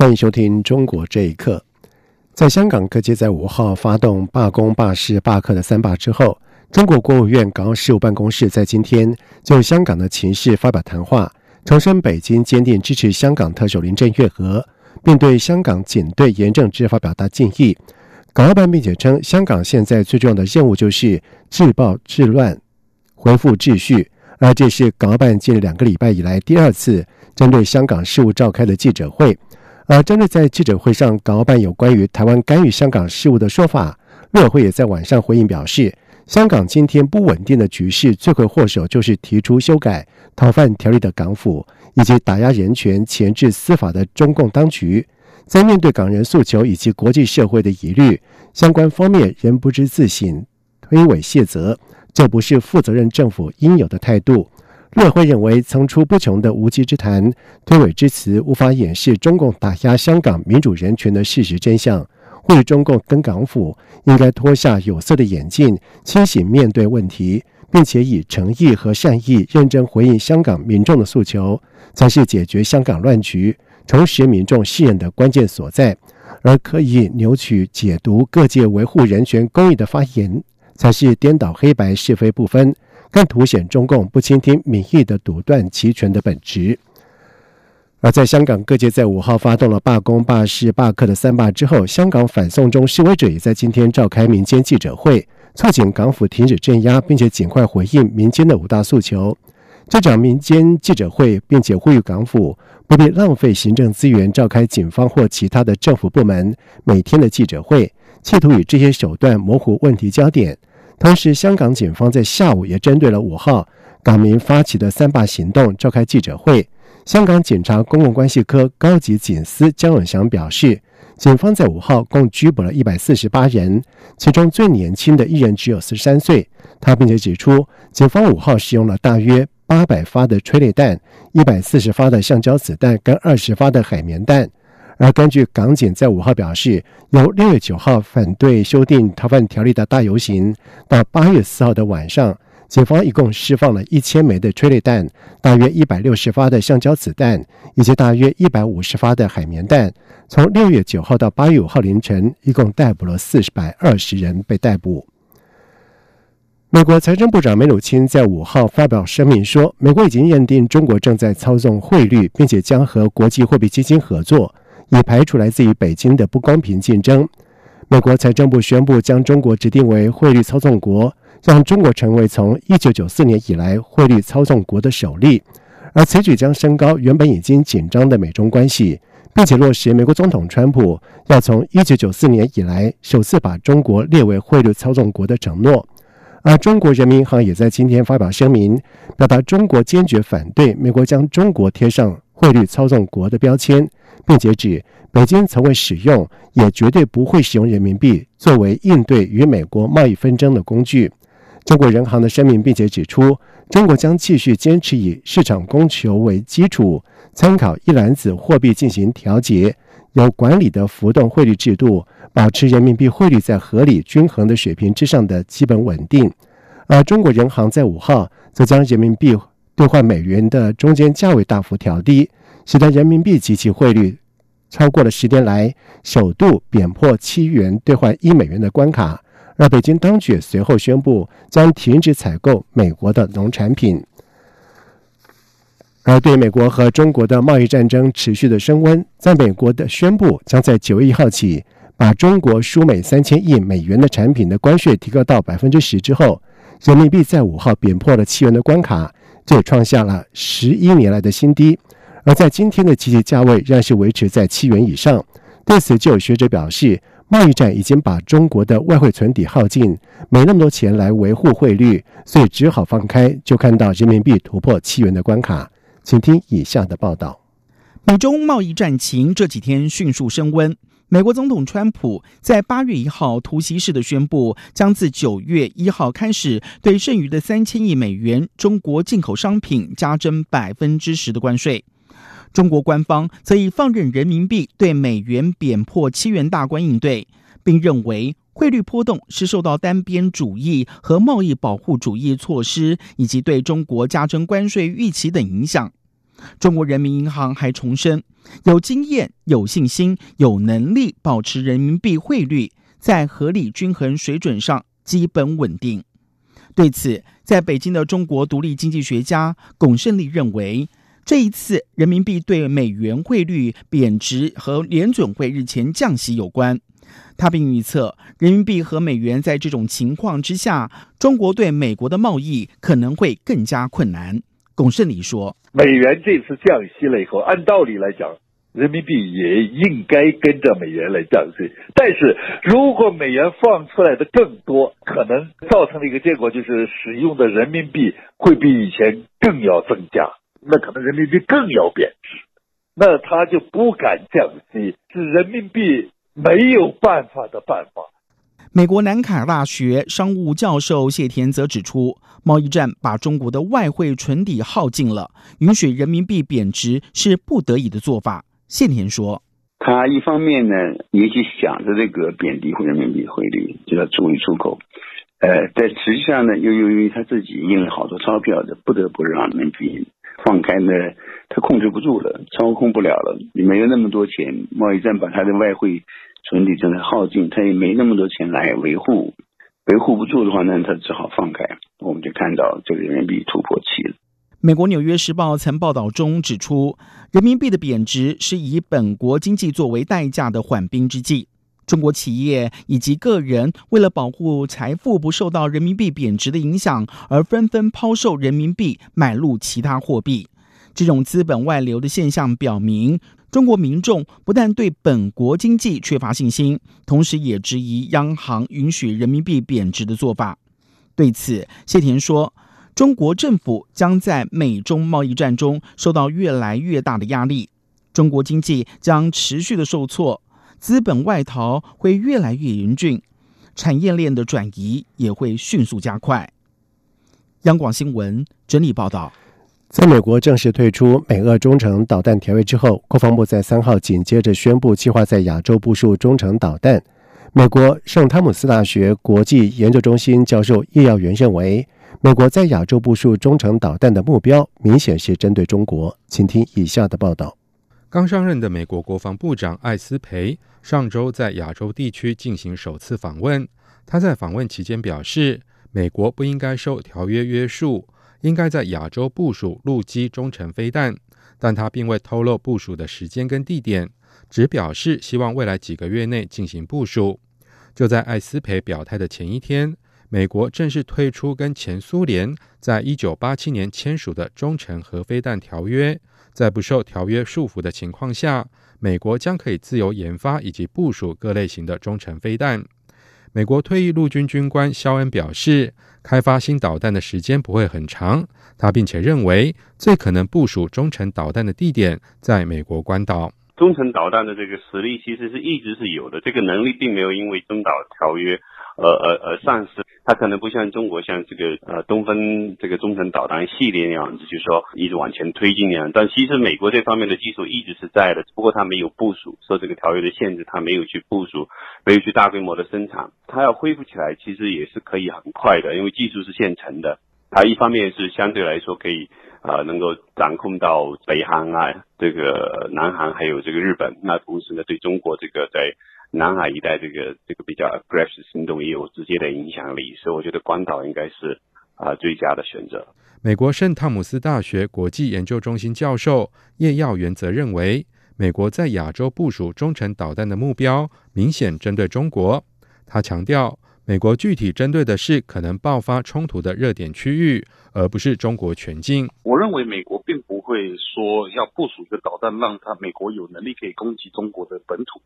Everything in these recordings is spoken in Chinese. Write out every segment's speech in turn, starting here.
欢迎收听《中国这一刻》。在香港各界在五号发动罢工、罢市、罢课的三罢之后，中国国务院港澳事务办公室在今天就香港的情势发表谈话，重申北京坚定支持香港特首林郑月娥，并对香港警队严正执法表达敬意。港澳办并且称，香港现在最重要的任务就是治暴治乱，恢复秩序。而这是港澳办近两个礼拜以来第二次针对香港事务召开的记者会。而针对在记者会上港澳办有关于台湾干预香港事务的说法，陆委会也在晚上回应表示，香港今天不稳定的局势罪魁祸首就是提出修改逃犯条例的港府，以及打压人权、钳制司法的中共当局。在面对港人诉求以及国际社会的疑虑，相关方面仍不知自省、推诿卸责。这不是负责任政府应有的态度。陆委会认为，层出不穷的无稽之谈、推诿之词，无法掩饰中共打压香港民主人权的事实真相。呼吁中共跟港府应该脱下有色的眼镜，清醒面对问题，并且以诚意和善意认真回应香港民众的诉求，才是解决香港乱局、重拾民众信任的关键所在。而刻意扭曲解读各界维护人权公益的发言。才是颠倒黑白是非不分，更凸显中共不倾听民意的独断其权的本质。而在香港各界在五号发动了罢工、罢市、罢课的三罢之后，香港反送中示威者也在今天召开民间记者会，促请港府停止镇压，并且尽快回应民间的五大诉求。这场民间记者会，并且呼吁港府不必浪费行政资源召开警方或其他的政府部门每天的记者会，企图以这些手段模糊问题焦点。同时，香港警方在下午也针对了五号港民发起的三罢行动召开记者会。香港警察公共关系科高级警司江永祥表示，警方在五号共拘捕了一百四十八人，其中最年轻的一人只有四十三岁。他并且指出，警方五号使用了大约八百发的催泪弹、一百四十发的橡胶子弹跟二十发的海绵弹。而根据港警在五号表示，由六月九号反对修订逃犯条例的大游行到八月四号的晚上，警方一共释放了一千枚的催泪弹，大约一百六十发的橡胶子弹，以及大约一百五十发的海绵弹。从六月九号到八月五号凌晨，一共逮捕了四百二十人被逮捕。美国财政部长梅努钦在五号发表声明说，美国已经认定中国正在操纵汇率，并且将和国际货币基金合作。以排除来自于北京的不公平竞争。美国财政部宣布将中国指定为汇率操纵国，让中国成为从一九九四年以来汇率操纵国的首例。而此举将升高原本已经紧张的美中关系，并且落实美国总统川普要从一九九四年以来首次把中国列为汇率操纵国的承诺。而中国人民银行也在今天发表声明，表达中国坚决反对美国将中国贴上汇率操纵国的标签。并且指，北京从未使用，也绝对不会使用人民币作为应对与美国贸易纷争的工具。中国人行的声明并且指出，中国将继续坚持以市场供求为基础，参考一篮子货币进行调节，有管理的浮动汇率制度，保持人民币汇率在合理均衡的水平之上的基本稳定。而中国人行在五号则将人民币兑换美元的中间价位大幅调低。使得人民币及其汇率超过了十年来首度贬破七元兑换一美元的关卡，而北京当局随后宣布将停止采购美国的农产品。而对美国和中国的贸易战争持续的升温，在美国的宣布将在九月一号起把中国输美三千亿美元的产品的关税提高到百分之十之后，人民币在五号贬破了七元的关卡，这也创下了十一年来的新低。而在今天的集体价位仍然是维持在七元以上。对此，就有学者表示，贸易战已经把中国的外汇存底耗尽，没那么多钱来维护汇率，所以只好放开，就看到人民币突破七元的关卡。请听以下的报道：美中贸易战情这几天迅速升温。美国总统川普在八月一号突袭式的宣布，将自九月一号开始对剩余的三千亿美元中国进口商品加征百分之十的关税。中国官方则以放任人民币对美元贬破七元大关应对，并认为汇率波动是受到单边主义和贸易保护主义措施以及对中国加征关税预期等影响。中国人民银行还重申，有经验、有信心、有能力保持人民币汇率在合理均衡水准上基本稳定。对此，在北京的中国独立经济学家巩胜利认为，这一次人民币对美元汇率贬值和联准会日前降息有关。他并预测，人民币和美元在这种情况之下，中国对美国的贸易可能会更加困难。龚胜礼说：“美元这次降息了以后，按道理来讲，人民币也应该跟着美元来降息。但是如果美元放出来的更多，可能造成的一个结果就是使用的人民币会比以前更要增加，那可能人民币更要贬值，那他就不敢降息，是人民币没有办法的办法。”美国南卡大学商务教授谢田则指出，贸易战把中国的外汇存底耗尽了，允许人民币贬值是不得已的做法。谢田说：“他一方面呢，也许想着这个贬低人民币汇率，就要注意出口。呃，但实际上呢，又由于他自己印了好多钞票的，不得不让人民币放开呢，他控制不住了，操控不了了，你没有那么多钱，贸易战把他的外汇。”存底正在耗尽，他也没那么多钱来维护，维护不住的话，那他只好放开。我们就看到这个人民币突破期了。美国《纽约时报》曾报道中指出，人民币的贬值是以本国经济作为代价的缓兵之计。中国企业以及个人为了保护财富不受到人民币贬值的影响，而纷纷抛售人民币，买入其他货币。这种资本外流的现象表明。中国民众不但对本国经济缺乏信心，同时也质疑央行允许人民币贬值的做法。对此，谢田说：“中国政府将在美中贸易战中受到越来越大的压力，中国经济将持续的受挫，资本外逃会越来越严峻，产业链的转移也会迅速加快。”央广新闻整理报道。在美国正式退出美俄中程导弹条约之后，国防部在三号紧接着宣布计划在亚洲部署中程导弹。美国圣汤姆斯大学国际研究中心教授叶耀元认为，美国在亚洲部署中程导弹的目标明显是针对中国。请听以下的报道：刚上任的美国国防部长艾斯培上周在亚洲地区进行首次访问。他在访问期间表示，美国不应该受条约约束。应该在亚洲部署陆基中程飞弹，但他并未透露部署的时间跟地点，只表示希望未来几个月内进行部署。就在艾斯培表态的前一天，美国正式退出跟前苏联在一九八七年签署的中程核飞弹条约，在不受条约束缚的情况下，美国将可以自由研发以及部署各类型的中程飞弹。美国退役陆军军官肖恩表示，开发新导弹的时间不会很长。他并且认为，最可能部署中程导弹的地点在美国关岛。中程导弹的这个实力其实是一直是有的，这个能力并没有因为中导条约。而而而，丧失，它可能不像中国像这个呃东风这个中程导弹系列那样子，就是说一直往前推进那样。但其实美国这方面的技术一直是在的，只不过它没有部署，受这个条约的限制，它没有去部署，没有去大规模的生产。它要恢复起来，其实也是可以很快的，因为技术是现成的。它一方面是相对来说可以呃能够掌控到北韩啊，这个南韩还有这个日本。那同时呢，对中国这个在南海一带这个这个比较 aggressive 行动也有直接的影响力，所以我觉得关岛应该是啊最佳的选择。美国圣汤姆斯大学国际研究中心教授叶耀元则认为，美国在亚洲部署中程导弹的目标明显针对中国。他强调，美国具体针对的是可能爆发冲突的热点区域，而不是中国全境。我认为美国并不会说要部署一个导弹，让他美国有能力可以攻击中国的本土。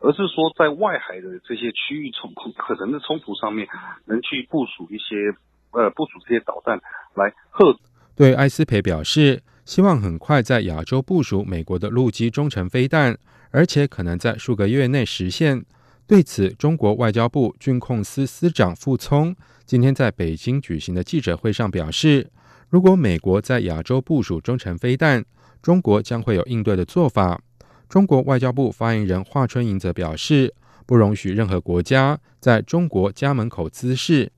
而是说，在外海的这些区域冲可能的冲突上面，能去部署一些呃部署这些导弹来遏。对埃斯培表示，希望很快在亚洲部署美国的陆基中程飞弹，而且可能在数个月内实现。对此，中国外交部军控司司长傅聪今天在北京举行的记者会上表示，如果美国在亚洲部署中程飞弹，中国将会有应对的做法。中国外交部发言人华春莹则表示，不容许任何国家在中国家门口滋事。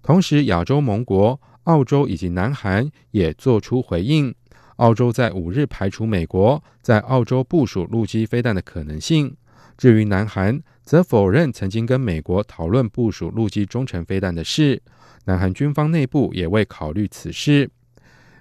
同时，亚洲盟国澳洲以及南韩也做出回应。澳洲在五日排除美国在澳洲部署陆基飞弹的可能性。至于南韩，则否认曾经跟美国讨论部署陆基中程飞弹的事。南韩军方内部也未考虑此事。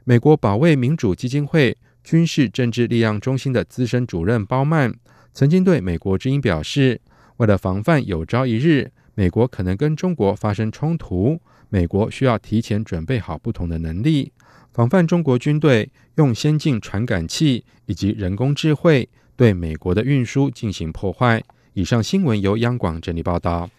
美国保卫民主基金会军事政治力量中心的资深主任包曼曾经对美国之音表示，为了防范有朝一日美国可能跟中国发生冲突，美国需要提前准备好不同的能力，防范中国军队用先进传感器以及人工智慧。对美国的运输进行破坏。以上新闻由央广整理报道。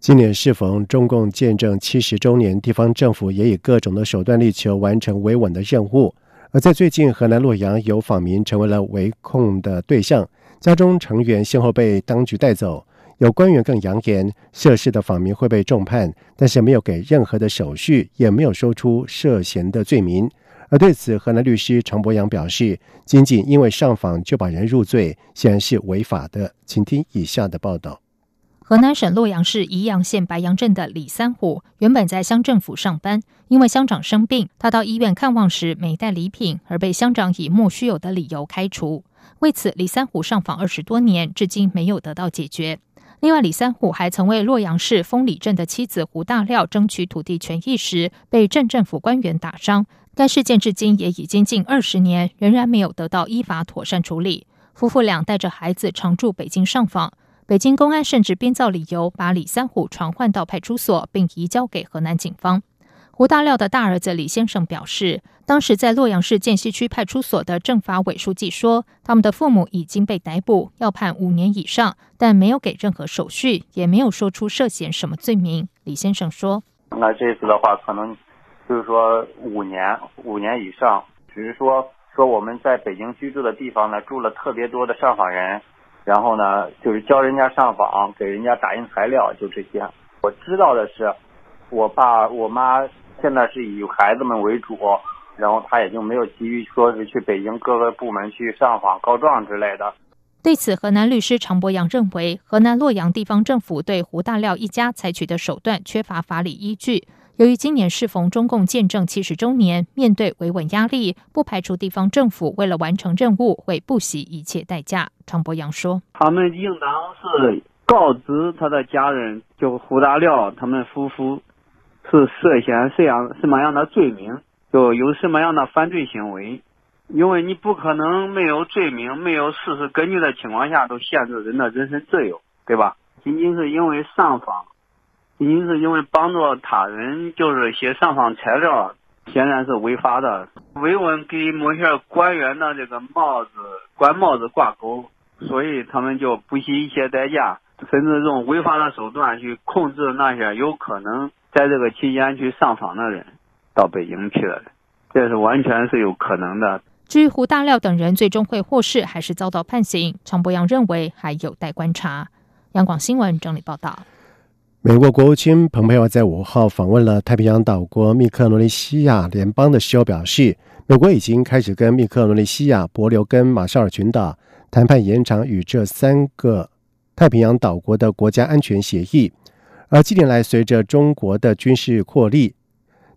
今年适逢中共建政七十周年，地方政府也以各种的手段力求完成维稳的任务。而在最近，河南洛阳有访民成为了围控的对象，家中成员先后被当局带走。有官员更扬言，涉事的访民会被重判，但是没有给任何的手续，也没有说出涉嫌的罪名。而对此，河南律师常博阳表示，仅仅因为上访就把人入罪，显然是违法的。请听以下的报道：河南省洛阳市宜阳县白杨镇的李三虎，原本在乡政府上班，因为乡长生病，他到医院看望时没带礼品，而被乡长以莫须有的理由开除。为此，李三虎上访二十多年，至今没有得到解决。另外，李三虎还曾为洛阳市丰里镇的妻子胡大廖争取土地权益时，被镇政府官员打伤。该事件至今也已经近二十年，仍然没有得到依法妥善处理。夫妇俩带着孩子常驻北京上访，北京公安甚至编造理由把李三虎传唤到派出所，并移交给河南警方。胡大料的大儿子李先生表示，当时在洛阳市涧西区派出所的政法委书记说，他们的父母已经被逮捕，要判五年以上，但没有给任何手续，也没有说出涉嫌什么罪名。李先生说：“那这次的话，可能。”就是说五年五年以上，只是说说我们在北京居住的地方呢，住了特别多的上访人，然后呢，就是教人家上访，给人家打印材料，就这些。我知道的是，我爸我妈现在是以孩子们为主，然后他也就没有急于说是去北京各个部门去上访告状之类的。对此，河南律师常博阳认为，河南洛阳地方政府对胡大廖一家采取的手段缺乏法理依据。由于今年适逢中共建政七十周年，面对维稳压力，不排除地方政府为了完成任务会不惜一切代价。常博阳说：“他们应当是告知他的家人，就胡大廖他们夫妇是涉嫌什样什么样的罪名，就有什么样的犯罪行为。因为你不可能没有罪名、没有事实根据的情况下，都限制人的人身自由，对吧？仅仅是因为上访。”您是因为帮助他人，就是写上访材料，显然是违法的。维稳给某些官员的这个帽子、官帽子挂钩，所以他们就不惜一切代价，甚至用违法的手段去控制那些有可能在这个期间去上访的人到北京去的，这是完全是有可能的。至于胡大亮等人最终会获释还是遭到判刑，常博阳认为还有待观察。央广新闻整理报道。美国国务卿蓬佩奥在五号访问了太平洋岛国密克罗尼西亚联邦的时候表示，美国已经开始跟密克罗尼西亚、伯琉跟马绍尔群岛谈判延长与这三个太平洋岛国的国家安全协议。而近年来，随着中国的军事扩力，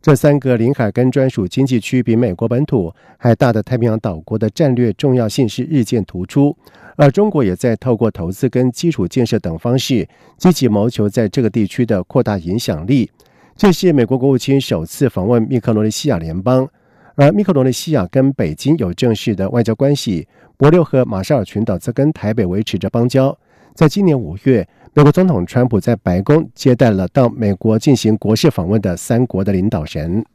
这三个领海跟专属经济区比美国本土还大的太平洋岛国的战略重要性是日渐突出。而中国也在透过投资跟基础建设等方式，积极谋求在这个地区的扩大影响力。这是美国国务卿首次访问密克罗尼西亚联邦，而密克罗尼西亚跟北京有正式的外交关系，伯琉和马绍尔群岛则跟台北维持着邦交。在今年五月，美国总统川普在白宫接待了到美国进行国事访问的三国的领导人。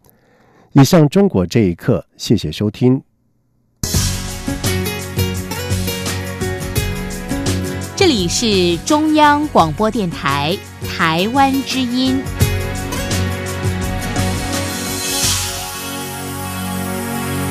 以上中国这一刻，谢谢收听。这里是中央广播电台台湾之音。